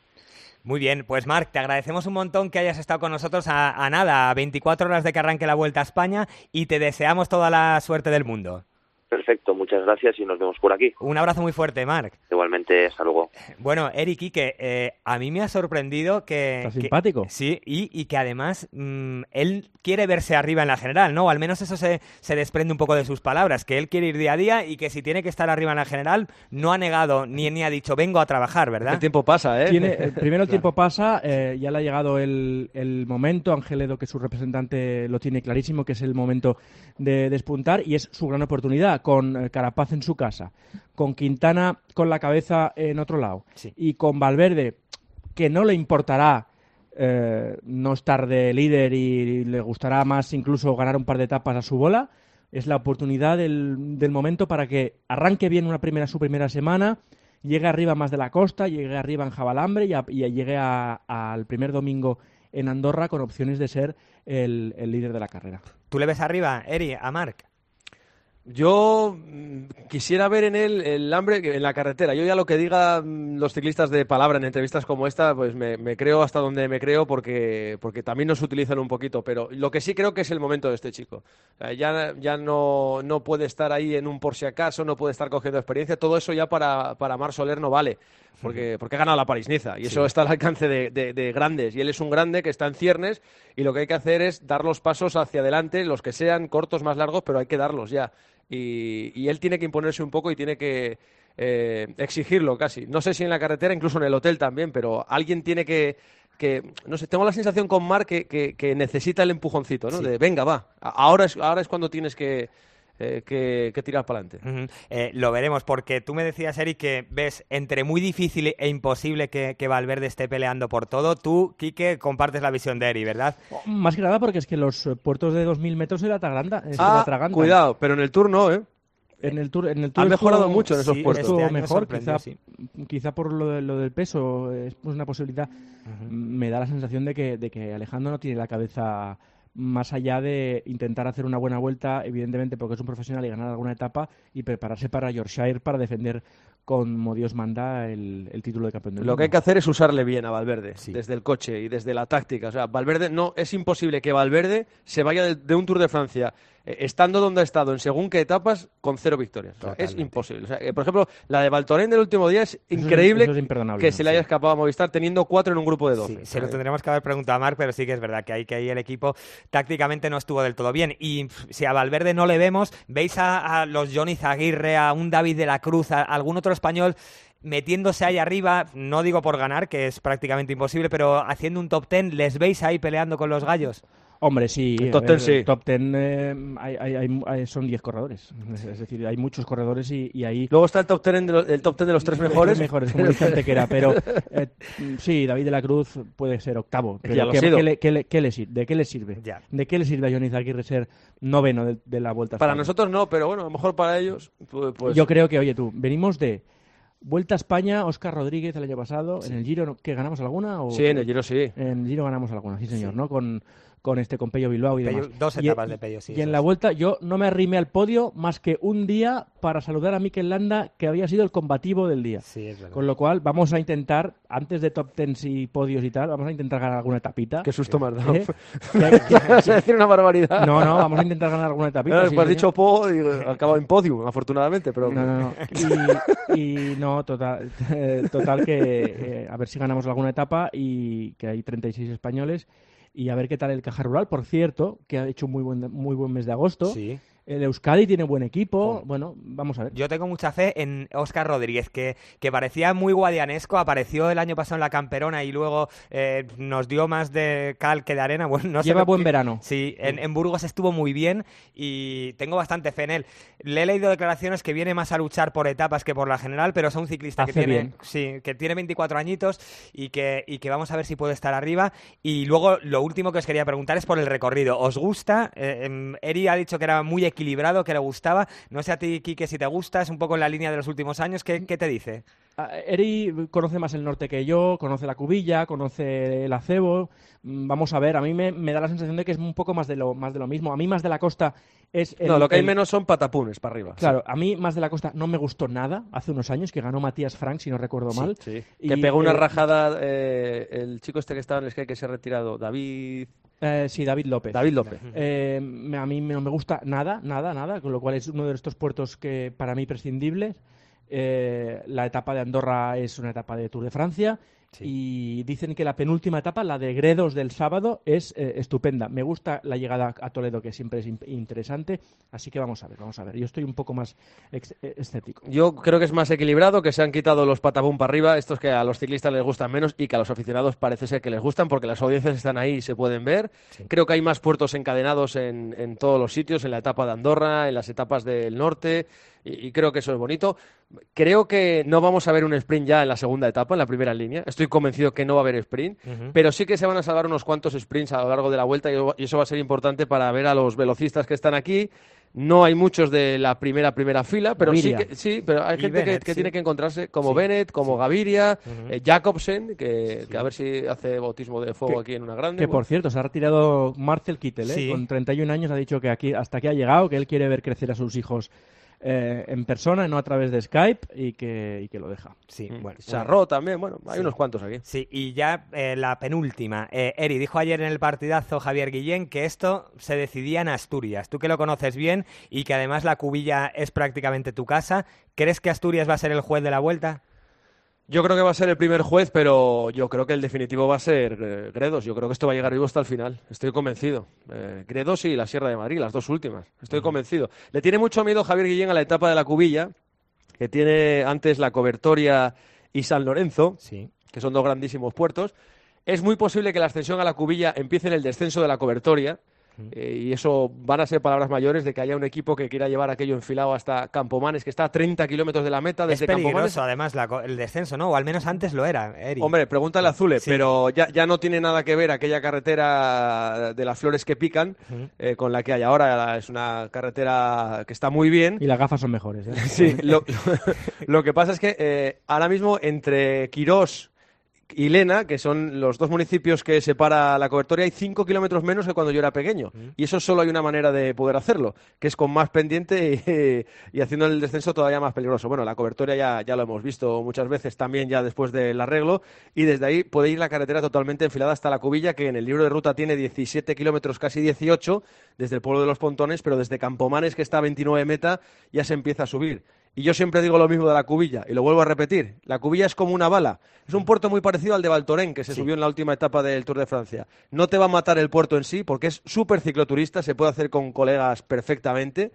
Muy bien, pues Marc, te agradecemos un montón que hayas estado con nosotros a, a nada, a 24 horas de que arranque la Vuelta a España y te deseamos toda la suerte del mundo. Perfecto, muchas gracias y nos vemos por aquí. Un abrazo muy fuerte, Marc. Igualmente, hasta luego. Bueno, Eric, y que eh, a mí me ha sorprendido que... Está que- simpático. sí, y, y que además mm, él quiere verse arriba en la general, ¿no? O al menos eso se, se desprende un poco de sus palabras, que él quiere ir día a día y que si tiene que estar arriba en la general, no ha negado ni, ni ha dicho vengo a trabajar, ¿verdad? El tiempo pasa, ¿eh? Tiene, eh, primero el tiempo pasa, eh, ya le ha llegado el, el momento, Ángel Edo, que su representante lo tiene clarísimo, que es el momento de despuntar y es su gran oportunidad, con Carapaz en su casa, con Quintana con la cabeza en otro lado y con Valverde, que no le importará eh, no estar de líder y le gustará más incluso ganar un par de etapas a su bola, es la oportunidad del, del momento para que arranque bien una primera, su primera semana, llegue arriba más de la costa, llegue arriba en Jabalambre y, a- y llegue al primer domingo en Andorra con opciones de ser el, el líder de la carrera. ¿Tú le ves arriba, Eri, a Marc? Yo mm, quisiera ver en él el hambre en la carretera. Yo ya lo que digan los ciclistas de palabra en entrevistas como esta, pues me, me creo hasta donde me creo porque, porque también nos utilizan un poquito. Pero lo que sí creo que es el momento de este chico. Ya ya no, no puede estar ahí en un por si acaso, no puede estar cogiendo experiencia. Todo eso ya para, para Mar Soler no vale. Porque, porque ha ganado la París-Niza y eso está al alcance de, de- de grandes. Y él es un grande que está en ciernes y lo que hay que hacer es dar los pasos hacia adelante, los que sean cortos, más largos, pero hay que darlos ya. Y, y él tiene que imponerse un poco y tiene que eh, exigirlo casi. No sé si en la carretera, incluso en el hotel también, pero alguien tiene que... que no sé, tengo la sensación con Marc que, que- que necesita el empujoncito, ¿no? Sí. De venga, va. Ahora es, ahora es cuando tienes que, eh, que, que tirar para adelante. Eh, lo veremos, porque tú me decías, Eric, que ves entre muy difícil e imposible que, que Valverde esté peleando por todo. Tú, Quique, compartes la visión de Eri, ¿verdad? Más que nada porque es que los eh, puertos de 2.000 metros se la la Ah, cuidado, pero en el Tour no, ¿eh? En el Tour, en el tour Han mejorado estuvo- mucho en esos sí, puertos. estuvo Este mejor, quizá, sí. quizá por lo, de- lo del peso, es pues una posibilidad. Me da la sensación de que, de que Alejandro no tiene la cabeza más allá de intentar hacer una buena vuelta, evidentemente porque es un profesional y ganar alguna etapa, y prepararse para Yorkshire para defender como Dios manda el, el título de campeón del Lo mundo. que hay que hacer es usarle bien a Valverde, desde el coche y desde la táctica. O sea, Valverde no es imposible que Valverde se vaya de, de un Tour de Francia estando donde ha estado en según qué etapas con cero victorias. O sea, es imposible. O sea, eh, por ejemplo, la de Valtorén del último día es increíble eso es imperdonable, que se le haya escapado a Movistar teniendo cuatro en un grupo de 12. Sí, se lo tendremos que haber preguntado a Marc, pero sí que es verdad que ahí, que ahí el equipo tácticamente no estuvo del todo bien. Y si a Valverde no le vemos, veis a, a los Johnny Zaguirre, a un David de la Cruz, a algún otro español metiéndose ahí arriba, no digo por ganar, que es prácticamente imposible, pero haciendo un top ten, ¿les veis ahí peleando con los gallos? Hombre, sí. El top 10 sí. top 10 eh, hay- hay- hay- son 10 corredores. Es, es decir, hay muchos corredores y, y ahí... Luego está el top 10 de, los, el top 10 de los tres mejores. mejores, como dice Antequera, pero eh, sí, David de la Cruz puede ser octavo. Pero Ya lo ha ¿qué, le, qué le- qué le sir- ¿De qué le sirve? Ya. ¿De qué le sirve a Johnny Zaguirre ser noveno de, de la Vuelta a Para España? nosotros no, pero bueno, a lo mejor para ellos. Pues, pues- Yo creo que, oye tú, venimos de Vuelta a España, Oscar Rodríguez el año pasado, en el Giro. ¿qué ganamos alguna? O... Sí, en el Giro sí. En el Giro ganamos alguna, sí señor, ¿no? Con, con este con Pello Bilbao y Pello- demás. dos Y- etapas de Pello, sí, Y en la vuelta yo no me arrimé al podio más que un día para saludar a Mikel Landa, que había sido el combativo del día. Sí, es verdad. Con lo cual vamos a intentar, antes de top tens y podios y tal, vamos a intentar ganar alguna etapita. Qué susto me has dado. ¿Eh? Vas a decir una barbaridad. No, no, vamos a intentar ganar alguna etapita. Claro, sí, pues has dicho po y acabado en podium, afortunadamente, pero... No, no, no. Y, y no, total, eh, total que eh, a ver si ganamos alguna etapa y que hay 36 españoles y a ver qué tal el Caja Rural, por cierto, que ha hecho un muy buen, muy buen mes de agosto. Sí. El Euskadi tiene buen equipo. Bueno, vamos a ver. Yo tengo mucha fe en Óscar Rodríguez, que, que parecía muy guadianesco, apareció el año pasado en la Camperona y luego eh, nos dio más de cal que de arena. Bueno, no sé Lleva lo buen que- verano. Sí, en, en Burgos estuvo muy bien y tengo bastante fe en él. Le he leído declaraciones que viene más a luchar por etapas que por la general, pero es un ciclista que Hace tiene, bien. sí, que tiene 24 añitos y que, y que vamos a ver si puede estar arriba. Y luego lo último que os quería preguntar es por el recorrido. ¿Os gusta? Eh, em, Eri ha dicho que era muy equilibrado, que le gustaba. No sé a ti, Quique, si te gusta, es un poco en la línea de los últimos años. ¿Qué, qué te dice? Eri conoce más el norte que yo, conoce la Cubilla, conoce el acebo. Mm, Vamos a ver, a mí me, me da la sensación de que es un poco más de lo, más de lo mismo. A mí más de la costa es... el- no, lo que hay el- menos son patapunes para arriba. Claro, a mí más de la costa no me gustó nada hace unos años, que ganó Matías Frank, si no recuerdo Sí, mal. sí. Y, que pegó una eh, rajada eh, el chico este que estaba en el Sky que se ha retirado, David... Eh, sí, David López. David López. Eh, a mí no me gusta nada, nada, nada, con lo cual es uno de estos puertos que para mí prescindibles. Eh, la etapa de Andorra es una etapa de Tour de Francia y dicen que la penúltima etapa, la de Gredos del sábado, es eh, estupenda. Me gusta la llegada a Toledo, que siempre es in- interesante, así que vamos a ver, vamos a ver. Yo estoy un poco más eh, escéptico. Yo creo que es más equilibrado, que se han quitado los patapum para arriba, estos que a los ciclistas les gustan menos y que a los aficionados parece ser que les gustan porque las audiencias están ahí y se pueden ver. Creo que hay más puertos encadenados en, en todos los sitios, en la etapa de Andorra, en las etapas del norte, y, y creo que eso es bonito. Creo que no vamos a ver un sprint ya en la segunda etapa, en la primera línea. Estoy convencido que no va a haber sprint, pero sí que se van a salvar unos cuantos sprints a lo largo de la vuelta y y eso va a ser importante para ver a los velocistas que están aquí. No hay muchos de la primera primera fila, pero sí que sí, pero hay Y gente que- Bennett, que, sí. tiene que encontrarse como Sí, Bennett, como Gaviria, eh, Jacobsen, que, que a ver si hace bautismo de fuego Que- aquí en una grande. Que por cierto, se ha retirado Marcel Kittel, ¿eh? Con 31 años, ha dicho que aquí hasta aquí ha llegado, que él quiere ver crecer a sus hijos eh, en persona, no a través de Skype, y que, y que lo deja. Sí, mm, bueno. Sarro también, bueno, hay Sí. unos cuantos aquí. Sí, y ya eh, la penúltima. Eh, Eri, dijo ayer en el partidazo Javier Guillén que esto se decidía en Asturias. Tú que lo conoces bien y que además la cubilla es prácticamente tu casa, ¿crees que Asturias va a ser el juez de la vuelta? Yo creo que va a ser el primer juez, pero yo creo que el definitivo va a ser eh, Gredos. Yo creo que esto va a llegar vivo hasta el final. Estoy convencido. Eh, Gredos y la Sierra de Madrid, las dos últimas. Estoy convencido. Le tiene mucho miedo Javier Guillén a la etapa de la Cubilla, que tiene antes la Cobertoria y San Lorenzo, Sí. que son dos grandísimos puertos. Es muy posible que la ascensión a la Cubilla empiece en el descenso de la Cobertoria. Eh, y eso van a ser palabras mayores de que haya un equipo que quiera llevar aquello enfilado hasta Campomanes, que está a 30 kilómetros de la meta Es desde Campomanes. peligroso, además, la el descenso, ¿no? O al menos antes lo era. Hombre, pregúntale a Zule, Sí. pero ya, ya no tiene nada que ver aquella carretera de las flores que pican eh, con la que hay ahora. Es una carretera que está muy bien. Y las gafas son mejores. ¿eh? Sí, lo, lo que pasa es que ahora mismo entre Quirós y Lena, que son los dos municipios que separa la cobertoria, hay cinco kilómetros menos que cuando yo era pequeño. Y eso solo hay una manera de poder hacerlo, que es con más pendiente y, y haciendo el descenso todavía más peligroso. Bueno, la cobertoria ya, ya lo hemos visto muchas veces también ya después del arreglo y desde ahí puede ir la carretera totalmente enfilada hasta la Cubilla, que en el libro de ruta tiene 17 kilómetros, casi 18, desde el pueblo de los Pontones, pero desde Campomanes, que está a 29 meta, ya se empieza a subir. Y yo siempre digo lo mismo de la Cubilla, y lo vuelvo a repetir. La Cubilla es como una bala. Es un puerto muy parecido al de Valtorén, que se subió en la última etapa del Tour de Francia. No te va a matar el puerto en sí, porque es súper cicloturista, se puede hacer con colegas perfectamente,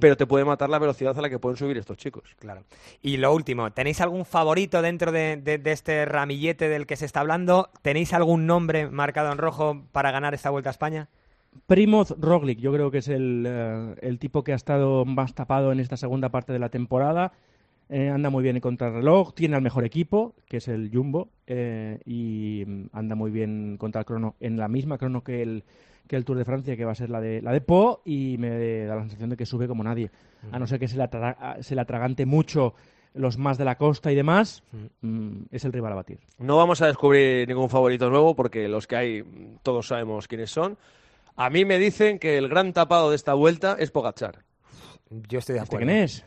pero te puede matar la velocidad a la que pueden subir estos chicos. Claro. Y lo último, ¿tenéis algún favorito dentro de, de- de este ramillete del que se está hablando? ¿Tenéis algún nombre marcado en rojo para ganar esta Vuelta a España? Primoz Roglic, yo creo que es el, eh, el tipo que ha estado más tapado en esta segunda parte de la temporada. Eh, anda muy bien en contrarreloj, tiene al mejor equipo, que es el Jumbo, eh, y mm, anda muy bien contra el crono, en la misma crono que el, que el Tour de Francia, que va a ser la de, la de Po, y me da la sensación de que sube como nadie. A no ser que se le, atra- se le atragante mucho los más de la costa y demás, mm, es el rival a batir. No vamos a descubrir ningún favorito nuevo porque los que hay mm, todos sabemos quiénes son. A mí me dicen que el gran tapado de esta vuelta es Pogachar. Yo estoy de ¿Este acuerdo. quién es?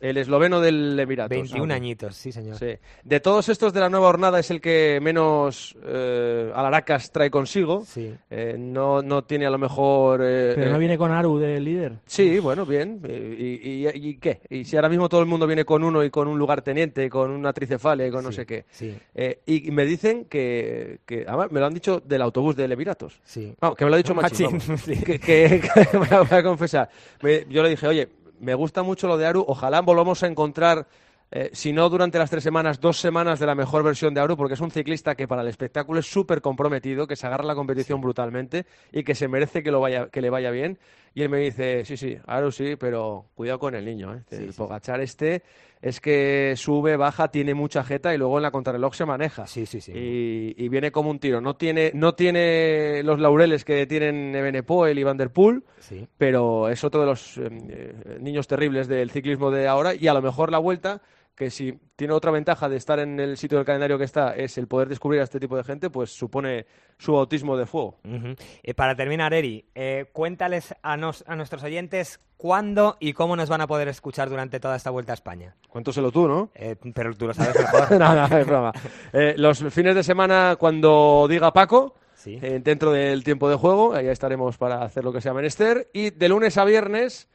El esloveno del Emiratos. 21 Ah, añitos, sí, señor. Sí. De todos estos de la nueva jornada es el que menos eh, alaracas trae consigo. Sí. Eh, no, no tiene a lo mejor... eh, Pero eh, no viene con Aru de líder. Sí, bueno, bien. Eh, ¿Y, y- y qué? Y si ahora mismo todo el mundo viene con uno y con un lugarteniente, y con una tricefalia y con no sé qué. sí. Eh, y me dicen que, que- además me lo han dicho del autobús del Emiratos. Sí. Vamos, que me lo ha dicho Machín. Machín, sí. Que, que- que me lo voy a confesar. Me- yo le dije, oye, me gusta mucho lo de Aru. Ojalá volvamos a encontrar, eh, si no durante las tres semanas, dos semanas de la mejor versión de Aru, porque es un ciclista que para el espectáculo es súper comprometido, que se agarra la competición brutalmente y que se merece que, lo vaya, que le vaya bien. Y él me dice, sí, sí, Aru sí, pero cuidado con el niño. ¿eh? el Pogachar este es que sube, baja, tiene mucha jeta y luego en la contrarreloj se maneja. Sí, sí, sí. Y, y viene como un tiro. No tiene, no tiene los laureles que tienen Evenepoel y Van der Poel, Sí. pero es otro de los eh, eh, niños terribles del ciclismo de ahora y a lo mejor la vuelta que si tiene otra ventaja de estar en el sitio del calendario que está es el poder descubrir a este tipo de gente, pues supone su bautismo de fuego. Ujú. Eh, para terminar, Eri, eh, cuéntales a, nos- a nuestros oyentes cuándo y cómo nos van a poder escuchar durante toda esta Vuelta a España. Cuéntoselo tú, ¿no? Eh, pero tú lo sabes mejor. no, no, es broma. Eh, los fines de semana, cuando diga Paco, Sí. dentro del tiempo de juego, ahí estaremos para hacer lo que sea menester. Y de lunes a viernes,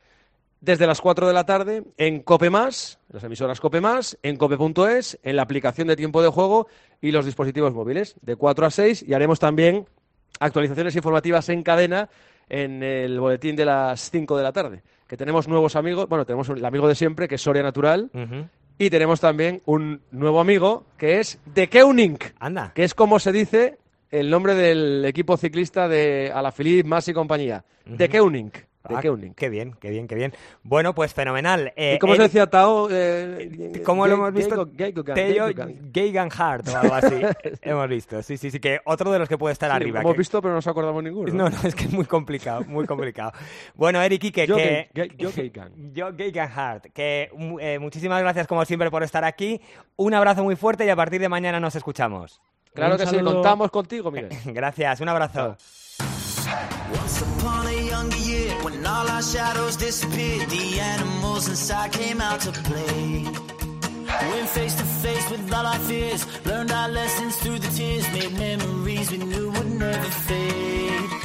desde las 4 de la tarde, en Cope Más, las emisoras Cope Más, en cope.es, en la aplicación de tiempo de juego y los dispositivos móviles, de 4 a 6. Y haremos también actualizaciones informativas en cadena en el boletín de las 5 de la tarde. Que tenemos nuevos amigos, bueno, tenemos el amigo de siempre, que es Soria Natural. Y tenemos también un nuevo amigo que es De Keuning, Anda. que es como se dice el nombre del equipo ciclista de Alaphilippe, Mas y compañía. De Keuning. De Ah, Keuning. Qué bien, qué bien, qué bien. Bueno, pues fenomenal. Eh, ¿Y cómo se decía Tao? Eh, ¿Cómo lo hemos visto? Tello Geigogan. Geoghegan o algo así. hemos visto, sí, sí, sí, que otro de los que puede estar Sí, arriba. lo hemos que- visto, pero no nos acordamos ninguno. No, no, es que es muy complicado, muy complicado. Bueno, Eric Quique, Yo que... Yo Geigan. Yo, Geoghegan, que mu- eh, muchísimas gracias como siempre por estar aquí. Un abrazo muy fuerte y a partir de mañana nos escuchamos. Claro Un que sí, contamos contigo, Miguel. Gracias, un abrazo. Once upon a younger year, when all our shadows disappeared, the animals inside came out to play. Went face to face with all our fears, learned our lessons through the tears, made memories we knew would never fade.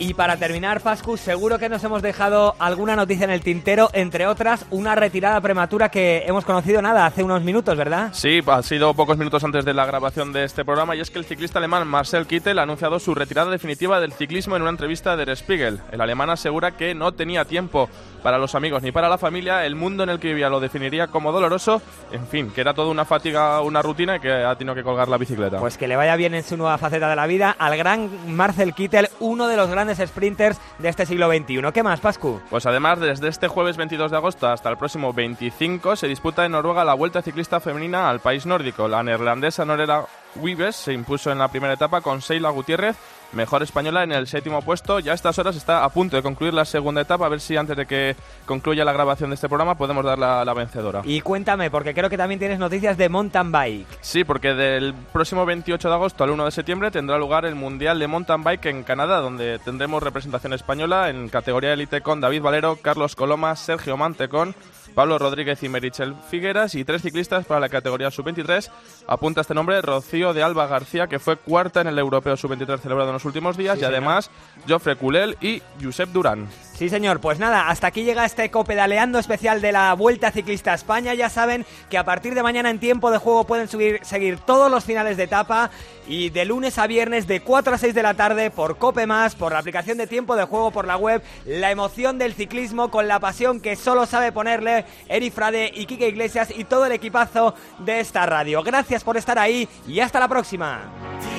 Y para terminar, Pascu, seguro que nos hemos dejado alguna noticia en el tintero, entre otras, una retirada prematura que hemos conocido nada hace unos minutos, ¿verdad? Sí, ha sido pocos minutos antes de la grabación de este programa y es que el ciclista alemán Marcel Kittel ha anunciado su retirada definitiva del ciclismo en una entrevista de Der Spiegel. El alemán asegura que no tenía tiempo para los amigos ni para la familia, el mundo en el que vivía lo definiría como doloroso, en fin, que era toda una fatiga, una rutina y que ha tenido que colgar la bicicleta. Pues que le vaya bien en su nueva faceta de la vida al gran Marcel Kittel, uno de los grandes sprinters de este siglo XXI. ¿Qué más, Pascu? Pues además, desde este jueves 22 de agosto hasta el próximo 25 se disputa en Noruega la Vuelta Ciclista Femenina al país nórdico. La neerlandesa Norera Vives se impuso en la primera etapa con Seila Gutiérrez, mejor española en el séptimo puesto. Ya a estas horas está a punto de concluir la segunda etapa, a ver si antes de que concluya la grabación de este programa podemos dar la, la vencedora. Y cuéntame, porque creo que también tienes noticias de mountain bike. Sí, porque del próximo 28 de agosto al 1 de septiembre tendrá lugar el Mundial de Mountain Bike en Canadá, donde tendremos representación española en categoría élite con David Valero, Carlos Coloma, Sergio Mantecón, Pablo Rodríguez y Merichel Figueras y tres ciclistas para la categoría sub-23. Apunta este nombre Rocío de Alba García, que fue cuarta en el Europeo sub-23 celebrado en los últimos días, Sí, y además Joffre Culel y Josep Durán. Sí, señor. Pues nada, hasta aquí llega este copedaleando especial de la Vuelta Ciclista a España. Ya saben que a partir de mañana en tiempo de juego pueden subir, seguir todos los finales de etapa y de lunes a viernes de 4 a 6 de la tarde por Cope Más, por la aplicación de tiempo de juego por la web, la emoción del ciclismo con la pasión que solo sabe ponerle Eri Frade y Kike Iglesias y todo el equipazo de esta radio. Gracias por estar ahí y hasta la próxima.